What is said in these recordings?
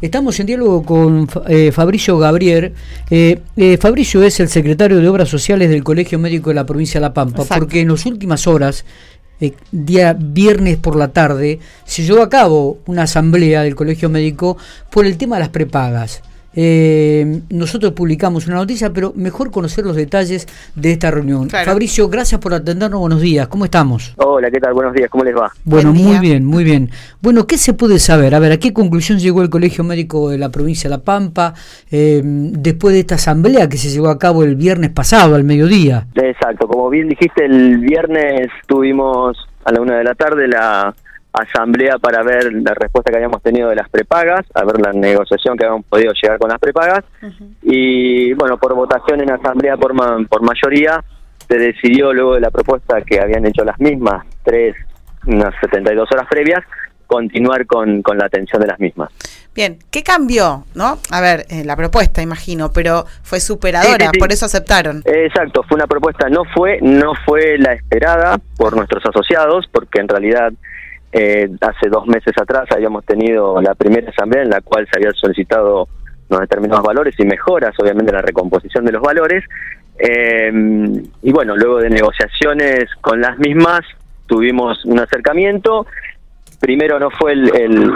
Estamos en diálogo con eh, Fabricio Gabriel. Eh, eh, Fabricio es el secretario de Obras Sociales del Colegio Médico de la provincia de La Pampa, porque en las últimas horas, día viernes por la tarde, se llevó a cabo una asamblea del Colegio Médico por el tema de las prepagas. Eh, nosotros publicamos una noticia, pero mejor conocer los detalles de esta reunión. Fabricio, gracias por atendernos. Buenos días, ¿cómo estamos? Hola, ¿qué tal? Buenos días, ¿cómo les va? Bueno, muy bien, muy bien. Bueno, ¿qué se puede saber? A ver, ¿a qué conclusión llegó el Colegio Médico de la provincia de La Pampa eh, después de esta asamblea que se llevó a cabo el viernes pasado, al mediodía? Exacto, como bien dijiste, el viernes tuvimos a la una de la tarde la asamblea para ver la respuesta que habíamos tenido de las prepagas, a ver la negociación que habíamos podido llegar con las prepagas y bueno, por votación en asamblea por, por mayoría se decidió luego de la propuesta que habían hecho las mismas, tres, unas 72 horas previas, continuar con, con la atención de las mismas. Bien, ¿qué cambió? ¿No? A ver, eh, la propuesta, imagino, pero fue superadora, por eso aceptaron. Exacto, fue una propuesta, no fue, no fue la esperada por nuestros asociados, porque en realidad eh, hace dos meses atrás habíamos tenido la primera asamblea en la cual se habían solicitado unos determinados valores y mejoras, obviamente, la recomposición de los valores. Eh, y bueno, luego de negociaciones con las mismas, tuvimos un acercamiento. Primero no fue el,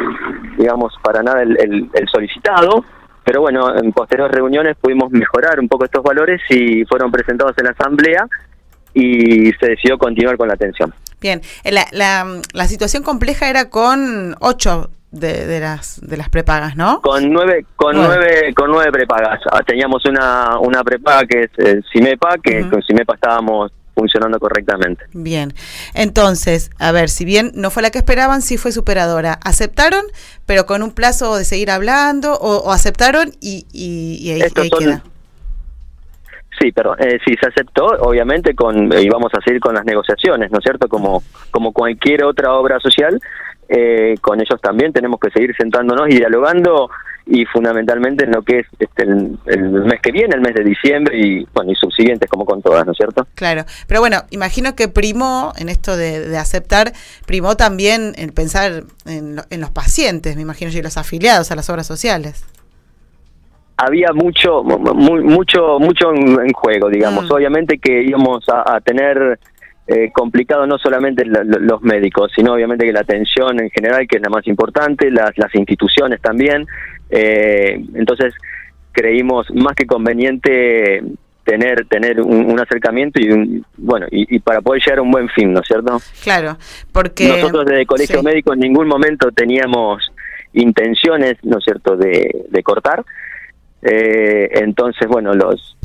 digamos, para nada el, el, solicitado, pero bueno, en posteriores reuniones pudimos mejorar un poco estos valores y fueron presentados en la asamblea y se decidió continuar con la atención. Bien, la, la, situación compleja era con ocho de, las de las prepagas, ¿no? Con nueve, con nueve, con nueve prepagas. Ah, teníamos una, una prepaga que es el CIMEPA, que con CIMEPA estábamos funcionando correctamente. Bien, entonces, a ver, si bien no fue la que esperaban, sí fue superadora. ¿Aceptaron, pero con un plazo de seguir hablando, o, aceptaron y, y, ahí, queda? Sí, pero eh, sí, se aceptó, obviamente, con y vamos a seguir con las negociaciones, ¿no es cierto? Como, como cualquier otra obra social, eh, con ellos también tenemos que seguir sentándonos y dialogando y fundamentalmente en lo que es este, el, mes que viene, el mes de diciembre y bueno y subsiguientes como con todas, ¿no es cierto? Claro, pero bueno, imagino que primó en esto de, aceptar, primó también el pensar en, en los pacientes, me imagino, y los afiliados a las obras sociales había mucho mucho mucho en, juego digamos. Mm. obviamente que íbamos a, tener eh, complicado no solamente los médicos sino obviamente que la atención en general que es la más importante las, las instituciones también. Eh, entonces creímos más que conveniente tener tener un, acercamiento y un, bueno y, para poder llegar a un buen fin no es cierto claro porque nosotros desde el colegio médico en ningún momento teníamos intenciones no es cierto de, de cortar eh, entonces, bueno, los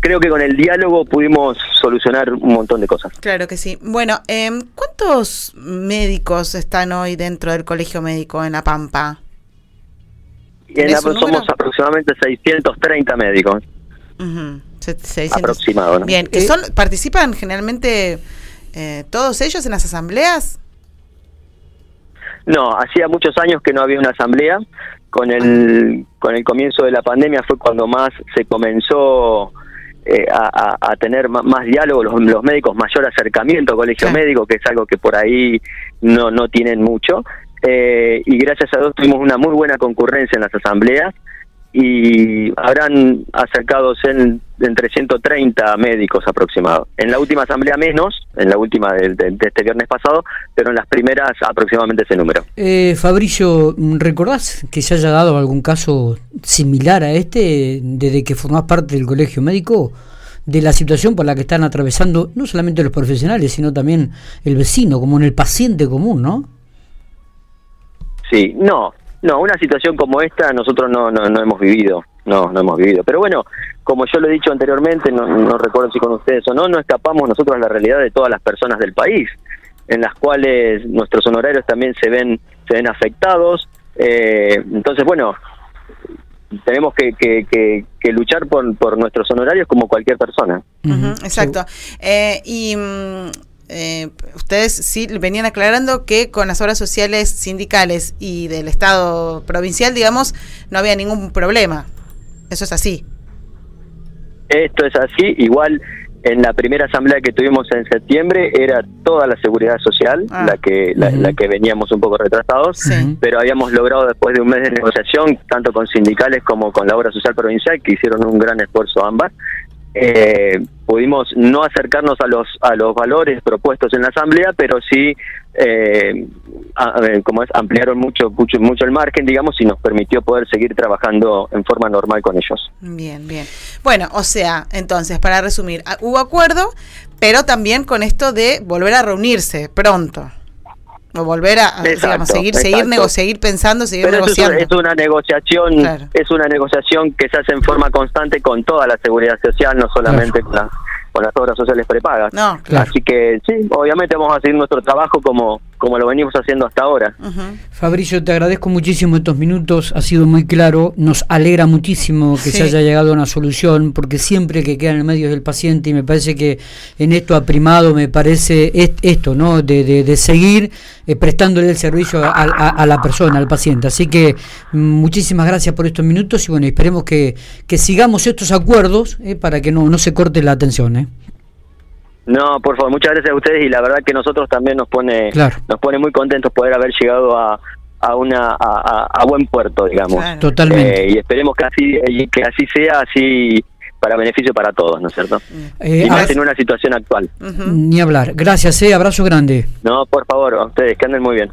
creo que con el diálogo pudimos solucionar un montón de cosas. Claro que sí. Bueno, eh, ¿cuántos médicos están hoy dentro del colegio médico en La Pampa? En somos aproximadamente 630 médicos. Uh Aproximado. Bien, que son, ¿participan generalmente eh, todos ellos en las asambleas? No, hacía muchos años que no había una asamblea con el, con el comienzo de la pandemia fue cuando más se comenzó eh, a, tener más, diálogo, los, los, médicos mayor acercamiento al colegio médico, que es algo que por ahí no, no tienen mucho. Eh, y gracias a Dios tuvimos una muy buena concurrencia en las asambleas y habrán acercado en, entre 130 médicos aproximados. En la última asamblea menos, en la última de, este viernes pasado, pero en las primeras aproximadamente ese número. Eh, Fabricio, ¿recordás que se haya dado algún caso similar a este desde que formás parte del colegio médico? de la situación por la que están atravesando no solamente los profesionales, sino también el vecino, como en el paciente común, ¿no? Sí, no, no, una situación como esta nosotros no, no, no hemos vivido, no, no hemos vivido. Pero bueno, como yo lo he dicho anteriormente, no, no recuerdo si con ustedes o no, no escapamos nosotros a la realidad de todas las personas del país, en las cuales nuestros honorarios también se ven, se ven afectados. Eh, entonces, bueno, tenemos que, que, que, luchar por, por nuestros honorarios como cualquier persona. exacto. Eh, y mm, ustedes sí venían aclarando que con las obras sociales sindicales y del Estado provincial, digamos, no había ningún problema. Eso es así. Esto es así, igual en la primera asamblea que tuvimos en septiembre era toda la seguridad social Ah. la que la, la que veníamos un poco retrasados Sí. pero habíamos logrado después de un mes de negociación tanto con sindicales como con la obra social provincial que hicieron un gran esfuerzo ambas eh, pudimos no acercarnos a los a los valores propuestos en la asamblea pero sí eh, como es ampliaron mucho mucho mucho el margen digamos y nos permitió poder seguir trabajando en forma normal con ellos Bien, bien. Bueno, o sea, entonces, para resumir, ah, hubo acuerdo, pero también con esto de volver a reunirse pronto. O volver a, a, Exacto, digamos, seguir, seguir, exacto. nego- seguir pensando, seguir Pero negociando. es una negociación, Claro. es una negociación que se hace en forma constante con toda la seguridad social, no solamente con, la- con las obras sociales prepagas. No, Claro. Así que sí, obviamente vamos a seguir nuestro trabajo como, como lo venimos haciendo hasta ahora. Ujú. Fabricio, te agradezco muchísimo estos minutos, ha sido muy claro, nos alegra muchísimo que Sí. se haya llegado a una solución, porque siempre que queda en el medio es el paciente y me parece que en esto ha primado, me parece est- esto, ¿no? De, de- de seguir eh, prestándole el servicio a, a- a la persona, al paciente. Así que mm, muchísimas gracias por estos minutos y bueno, esperemos que, que sigamos estos acuerdos eh, para que no, no se corte la atención. ¿eh? No, por favor, muchas gracias a ustedes y la verdad que nosotros también nos pone Claro. nos pone muy contentos poder haber llegado a, a una a, a- a buen puerto, digamos. Claro. Totalmente. Eh, y esperemos que así y que así sea, así para beneficio para todos, ¿no es cierto? Eh, y más en una situación actual. Ni hablar. Gracias, eh, abrazo grande. No, por favor, a ustedes, que anden muy bien.